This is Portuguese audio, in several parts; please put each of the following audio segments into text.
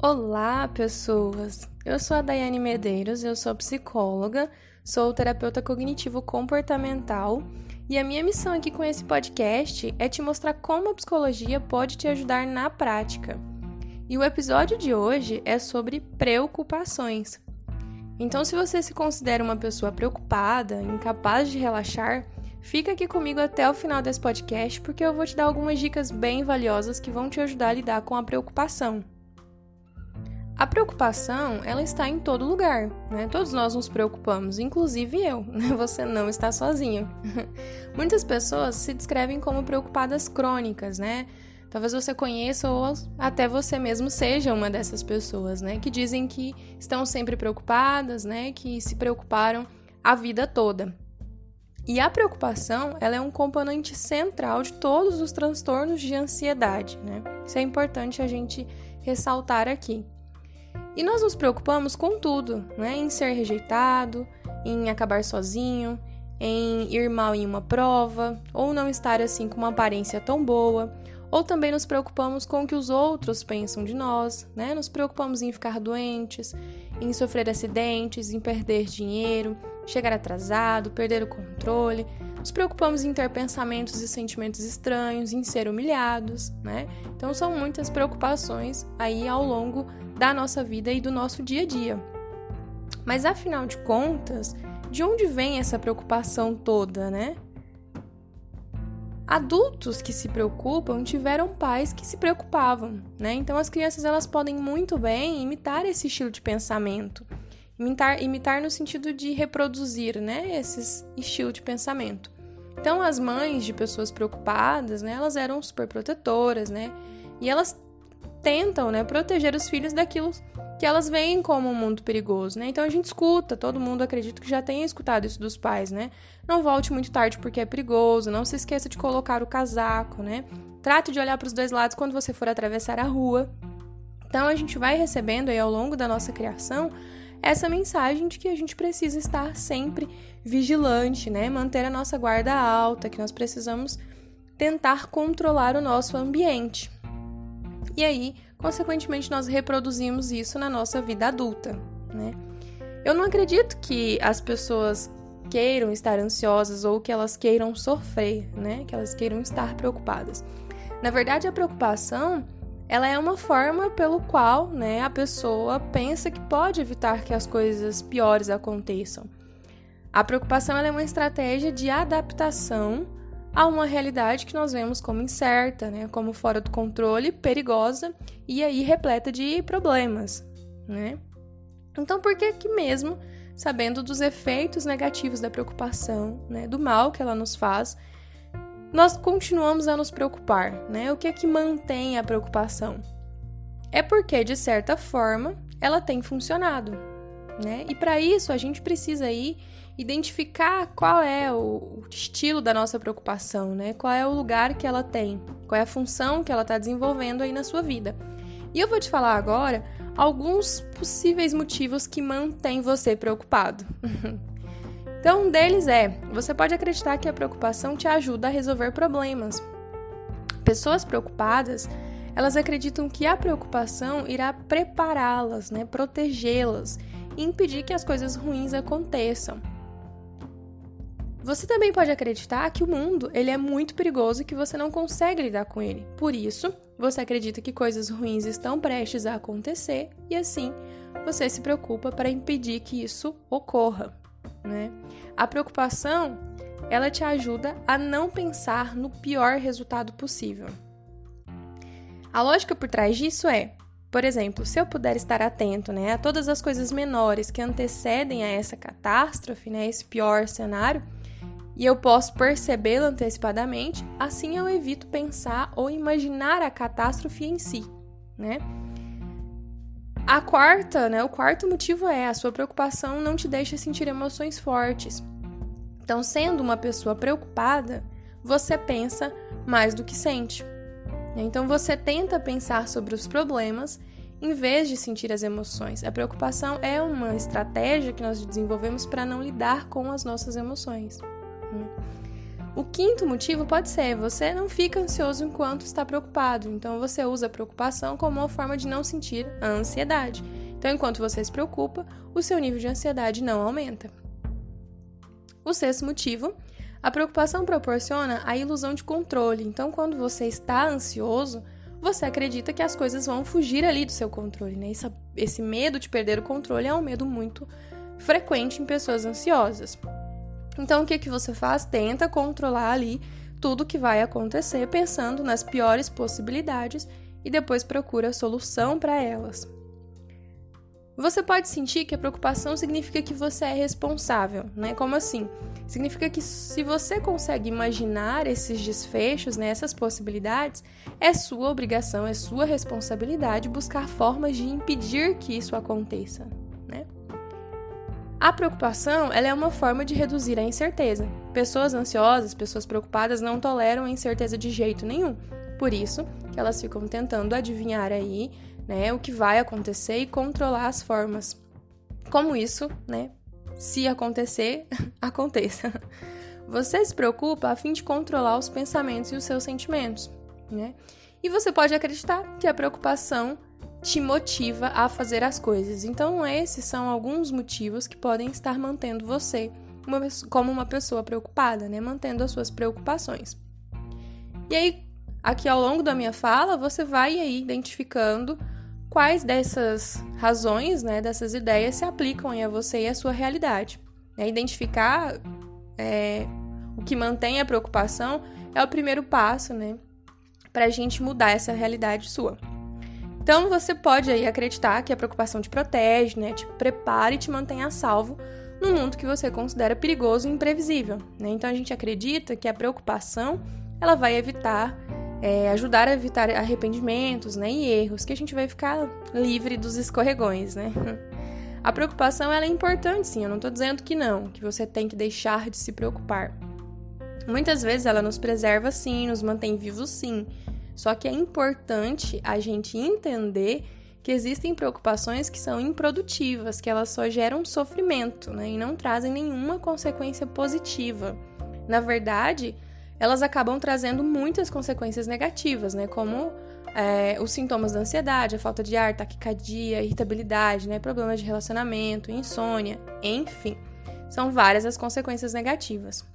Olá, pessoas! Eu sou a Daiane Medeiros, eu sou psicóloga, sou terapeuta cognitivo comportamental e a minha missão aqui com esse podcast é te mostrar como a psicologia pode te ajudar na prática. E o episódio de hoje é sobre preocupações. Então, se você se considera uma pessoa preocupada, incapaz de relaxar, fica aqui comigo até o final desse podcast porque eu vou te dar algumas dicas bem valiosas que vão te ajudar a lidar com a preocupação. A preocupação, ela está em todo lugar, né? Todos nós nos preocupamos, inclusive eu. Né? Você não está sozinho. Muitas pessoas se descrevem como preocupadas crônicas, né? Talvez você conheça ou até você mesmo seja uma dessas pessoas, né? Que dizem que estão sempre preocupadas, né? Que se preocuparam a vida toda. E a preocupação, ela é um componente central de todos os transtornos de ansiedade, né? Isso é importante a gente ressaltar aqui. E nós nos preocupamos com tudo, né? Em ser rejeitado, em acabar sozinho, em ir mal em uma prova, ou não estar assim com uma aparência tão boa, ou também nos preocupamos com o que os outros pensam de nós, né? Nos preocupamos em ficar doentes, em sofrer acidentes, em perder dinheiro, chegar atrasado, perder o controle. Nos preocupamos em ter pensamentos e sentimentos estranhos, em ser humilhados, né? Então são muitas preocupações aí ao longo da nossa vida e do nosso dia a dia. Mas afinal de contas, de onde vem essa preocupação toda, né? Adultos que se preocupam tiveram pais que se preocupavam, né? Então as crianças elas podem muito bem imitar esse estilo de pensamento. Imitar, imitar no sentido de reproduzir, né, esse estilo de pensamento. Então as mães de pessoas preocupadas, né, elas eram super protetoras, né? E elas tentam, né, proteger os filhos daquilo que elas veem como um mundo perigoso, né? Então a gente escuta, todo mundo acredito que já tenha escutado isso dos pais, né? Não volte muito tarde porque é perigoso, não se esqueça de colocar o casaco, né? Trate de olhar para os dois lados quando você for atravessar a rua. Então a gente vai recebendo aí ao longo da nossa criação essa mensagem de que a gente precisa estar sempre vigilante, né? Manter a nossa guarda alta, que nós precisamos tentar controlar o nosso ambiente. E aí, consequentemente, nós reproduzimos isso na nossa vida adulta, né? Eu não acredito que as pessoas queiram estar ansiosas ou que elas queiram sofrer, né? Que elas queiram estar preocupadas. Na verdade, a preocupação ela é uma forma pelo qual né, a pessoa pensa que pode evitar que as coisas piores aconteçam. A preocupação é uma estratégia de adaptação a uma realidade que nós vemos como incerta, né, como fora do controle, perigosa e aí repleta de problemas, né? Então, por que que mesmo sabendo dos efeitos negativos da preocupação, né, do mal que ela nos faz, nós continuamos a nos preocupar, né? O que é que mantém a preocupação? É porque de certa forma ela tem funcionado, né? E para isso a gente precisa aí identificar qual é o estilo da nossa preocupação, né? Qual é o lugar que ela tem, qual é a função que ela está desenvolvendo aí na sua vida. E eu vou te falar agora alguns possíveis motivos que mantêm você preocupado. então, um deles é: você pode acreditar que a preocupação te ajuda a resolver problemas. Pessoas preocupadas, elas acreditam que a preocupação irá prepará-las, né, protegê-las e impedir que as coisas ruins aconteçam. Você também pode acreditar que o mundo ele é muito perigoso e que você não consegue lidar com ele. Por isso, você acredita que coisas ruins estão prestes a acontecer e assim você se preocupa para impedir que isso ocorra. Né? A preocupação ela te ajuda a não pensar no pior resultado possível. A lógica por trás disso é, por exemplo, se eu puder estar atento né, a todas as coisas menores que antecedem a essa catástrofe, né, esse pior cenário, e eu posso percebê-lo antecipadamente, assim eu evito pensar ou imaginar a catástrofe em si, né? A quarta, né, o quarto motivo é a sua preocupação não te deixa sentir emoções fortes. Então, sendo uma pessoa preocupada, você pensa mais do que sente. Então, você tenta pensar sobre os problemas em vez de sentir as emoções. A preocupação é uma estratégia que nós desenvolvemos para não lidar com as nossas emoções. O quinto motivo pode ser você não fica ansioso enquanto está preocupado, então você usa a preocupação como uma forma de não sentir a ansiedade. Então, enquanto você se preocupa, o seu nível de ansiedade não aumenta. O sexto motivo, a preocupação proporciona a ilusão de controle. Então, quando você está ansioso, você acredita que as coisas vão fugir ali do seu controle, né? Esse, esse medo de perder o controle é um medo muito frequente em pessoas ansiosas. Então, o que, que você faz? Tenta controlar ali tudo que vai acontecer, pensando nas piores possibilidades e depois procura a solução para elas. Você pode sentir que a preocupação significa que você é responsável, né? Como assim? Significa que se você consegue imaginar esses desfechos, né, essas possibilidades, é sua obrigação, é sua responsabilidade buscar formas de impedir que isso aconteça? A preocupação, ela é uma forma de reduzir a incerteza. Pessoas ansiosas, pessoas preocupadas não toleram a incerteza de jeito nenhum. Por isso, que elas ficam tentando adivinhar aí né, o que vai acontecer e controlar as formas. Como isso, né, se acontecer, aconteça. Você se preocupa a fim de controlar os pensamentos e os seus sentimentos, né? E você pode acreditar que a preocupação te motiva a fazer as coisas. Então, esses são alguns motivos que podem estar mantendo você uma, como uma pessoa preocupada, né? Mantendo as suas preocupações. E aí, aqui ao longo da minha fala, você vai aí identificando quais dessas razões, né, dessas ideias se aplicam a você e a sua realidade. É, identificar é, o que mantém a preocupação é o primeiro passo, né, para a gente mudar essa realidade sua. Então você pode aí acreditar que a preocupação te protege, né, te prepara e te mantém a salvo no mundo que você considera perigoso e imprevisível. Né? Então a gente acredita que a preocupação ela vai evitar é, ajudar a evitar arrependimentos né, e erros, que a gente vai ficar livre dos escorregões, né? A preocupação ela é importante, sim, eu não estou dizendo que não, que você tem que deixar de se preocupar. Muitas vezes ela nos preserva sim, nos mantém vivos sim, só que é importante a gente entender que existem preocupações que são improdutivas, que elas só geram sofrimento né, e não trazem nenhuma consequência positiva. Na verdade, elas acabam trazendo muitas consequências negativas, né? Como é, os sintomas da ansiedade, a falta de ar, taquicardia, irritabilidade, né? Problemas de relacionamento, insônia, enfim. São várias as consequências negativas.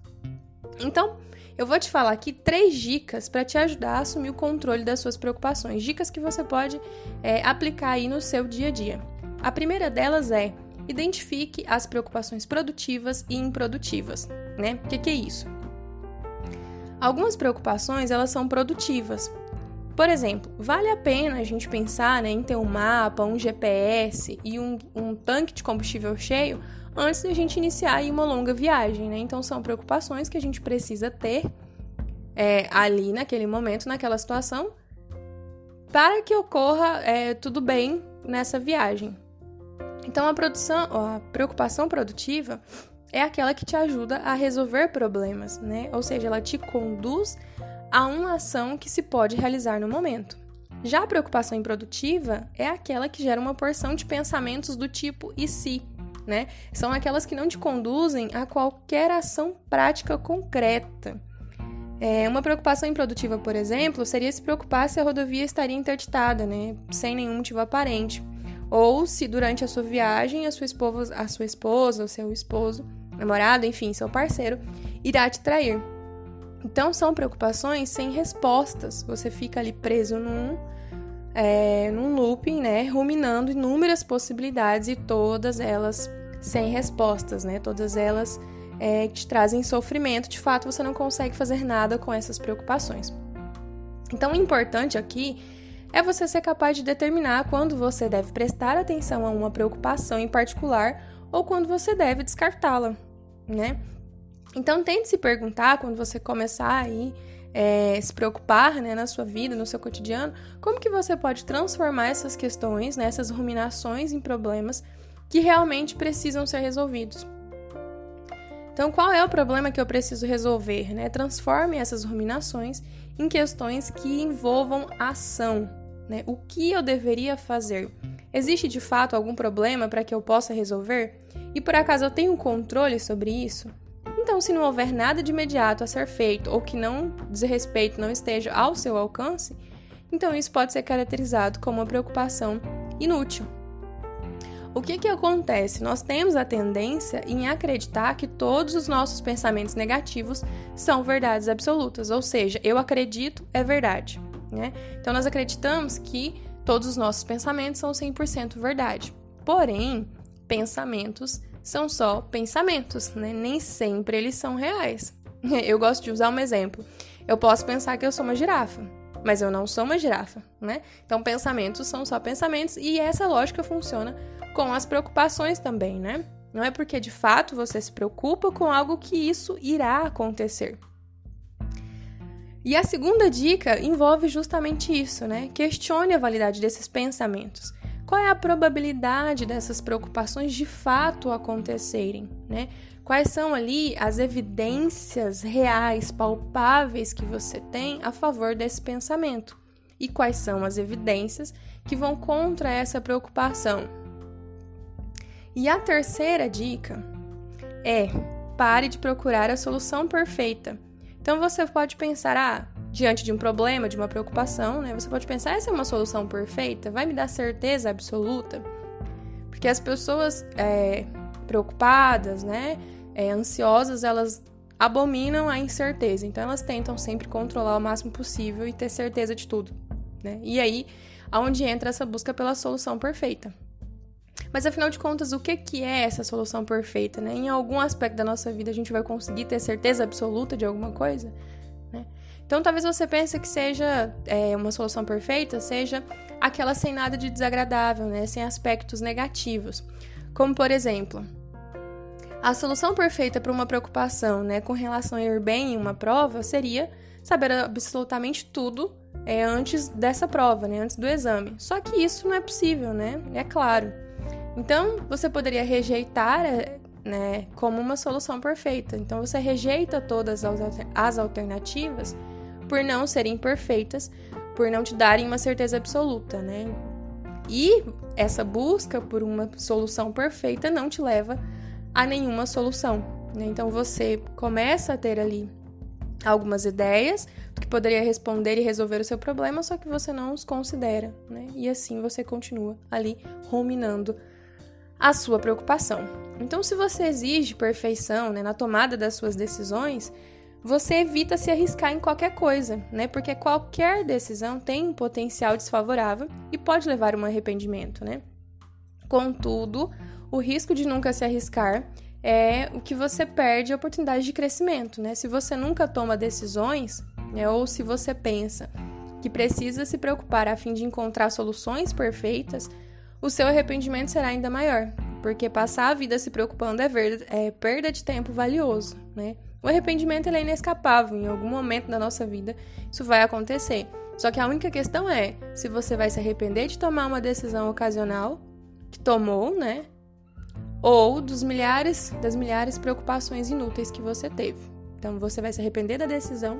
Então, eu vou te falar aqui três dicas para te ajudar a assumir o controle das suas preocupações. Dicas que você pode é, aplicar aí no seu dia a dia. A primeira delas é identifique as preocupações produtivas e improdutivas, né? O que, que é isso? Algumas preocupações elas são produtivas. Por exemplo, vale a pena a gente pensar né, em ter um mapa, um GPS e um, um tanque de combustível cheio antes de a gente iniciar uma longa viagem, né? Então são preocupações que a gente precisa ter é, ali naquele momento, naquela situação, para que ocorra é, tudo bem nessa viagem. Então a produção, a preocupação produtiva é aquela que te ajuda a resolver problemas, né? Ou seja, ela te conduz a uma ação que se pode realizar no momento. Já a preocupação improdutiva é aquela que gera uma porção de pensamentos do tipo e se, né? São aquelas que não te conduzem a qualquer ação prática concreta. É, uma preocupação improdutiva, por exemplo, seria se preocupar se a rodovia estaria interditada, né? Sem nenhum motivo aparente. Ou se durante a sua viagem a sua esposa, a sua esposa, o seu esposo namorado, enfim, seu parceiro, irá te trair. Então são preocupações sem respostas. Você fica ali preso num, é, num looping, né? Ruminando inúmeras possibilidades e todas elas sem respostas, né? Todas elas é, te trazem sofrimento. De fato, você não consegue fazer nada com essas preocupações. Então, o importante aqui é você ser capaz de determinar quando você deve prestar atenção a uma preocupação em particular ou quando você deve descartá-la, né? Então tente se perguntar quando você começar aí é, se preocupar né, na sua vida, no seu cotidiano, como que você pode transformar essas questões, né, essas ruminações em problemas que realmente precisam ser resolvidos. Então, qual é o problema que eu preciso resolver? Né? Transforme essas ruminações em questões que envolvam ação. Né? O que eu deveria fazer? Existe de fato algum problema para que eu possa resolver? E por acaso eu tenho controle sobre isso? Então, se não houver nada de imediato a ser feito ou que não desrespeito não esteja ao seu alcance, então isso pode ser caracterizado como uma preocupação inútil. O que, que acontece? Nós temos a tendência em acreditar que todos os nossos pensamentos negativos são verdades absolutas, ou seja, eu acredito é verdade. Né? Então, nós acreditamos que todos os nossos pensamentos são 100% verdade. Porém, pensamentos são só pensamentos, né? nem sempre eles são reais. Eu gosto de usar um exemplo. Eu posso pensar que eu sou uma girafa, mas eu não sou uma girafa, né? Então, pensamentos são só pensamentos e essa lógica funciona com as preocupações também, né? Não é porque de fato você se preocupa com algo que isso irá acontecer. E a segunda dica envolve justamente isso, né? Questione a validade desses pensamentos. Qual é a probabilidade dessas preocupações de fato acontecerem, né? Quais são ali as evidências reais, palpáveis que você tem a favor desse pensamento? E quais são as evidências que vão contra essa preocupação? E a terceira dica é: pare de procurar a solução perfeita. Então você pode pensar, ah, diante de um problema, de uma preocupação, né? Você pode pensar, essa é uma solução perfeita? Vai me dar certeza absoluta? Porque as pessoas é, preocupadas, né, é, ansiosas, elas abominam a incerteza. Então elas tentam sempre controlar o máximo possível e ter certeza de tudo, né? E aí, aonde entra essa busca pela solução perfeita. Mas afinal de contas, o que, que é essa solução perfeita? Né? Em algum aspecto da nossa vida a gente vai conseguir ter certeza absoluta de alguma coisa? Então talvez você pense que seja é, uma solução perfeita, seja aquela sem nada de desagradável, né? sem aspectos negativos. Como por exemplo, a solução perfeita para uma preocupação né, com relação a ir bem em uma prova seria saber absolutamente tudo é, antes dessa prova, né, antes do exame. Só que isso não é possível, né? É claro. Então, você poderia rejeitar eh, né, como uma solução perfeita. Então, você rejeita todas as alternativas por não serem perfeitas, por não te darem uma certeza absoluta, né? E essa busca por uma solução perfeita não te leva a nenhuma solução. Né? Então, você começa a ter ali algumas ideias que poderia responder e resolver o seu problema, só que você não os considera, né? E assim você continua ali ruminando a sua preocupação. Então, se você exige perfeição né, na tomada das suas decisões, você evita se arriscar em qualquer coisa, né? Porque qualquer decisão tem um potencial desfavorável e pode levar a um arrependimento, né? Contudo, o risco de nunca se arriscar é o que você perde a oportunidade de crescimento, né? Se você nunca toma decisões, né, ou se você pensa que precisa se preocupar a fim de encontrar soluções perfeitas, o seu arrependimento será ainda maior, porque passar a vida se preocupando é, ver, é perda de tempo valioso, né? O arrependimento é inescapável, em algum momento da nossa vida isso vai acontecer. Só que a única questão é se você vai se arrepender de tomar uma decisão ocasional que tomou, né? Ou dos milhares das milhares de preocupações inúteis que você teve. Então você vai se arrepender da decisão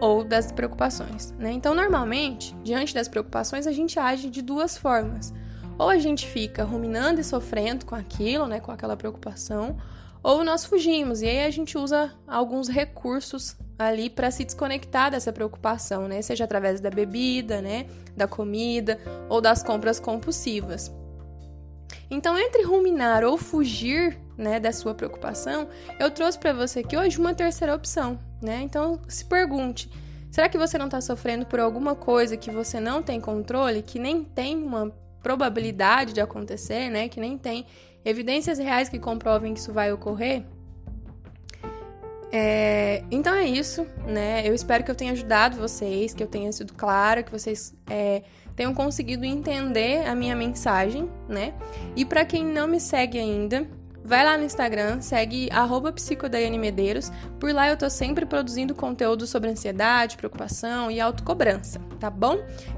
ou das preocupações. Né? Então, normalmente, diante das preocupações, a gente age de duas formas. Ou a gente fica ruminando e sofrendo com aquilo, né, com aquela preocupação, ou nós fugimos. E aí a gente usa alguns recursos ali para se desconectar dessa preocupação, né? Seja através da bebida, né, da comida ou das compras compulsivas. Então, entre ruminar ou fugir, né, da sua preocupação, eu trouxe para você aqui hoje uma terceira opção, né? Então, se pergunte: será que você não está sofrendo por alguma coisa que você não tem controle, que nem tem uma probabilidade de acontecer, né? Que nem tem evidências reais que comprovem que isso vai ocorrer? É, então é isso, né? Eu espero que eu tenha ajudado vocês, que eu tenha sido clara, que vocês é, tenham conseguido entender a minha mensagem, né? E para quem não me segue ainda, Vai lá no Instagram, segue psicodaianemedeiros. Por lá eu tô sempre produzindo conteúdo sobre ansiedade, preocupação e autocobrança, tá bom?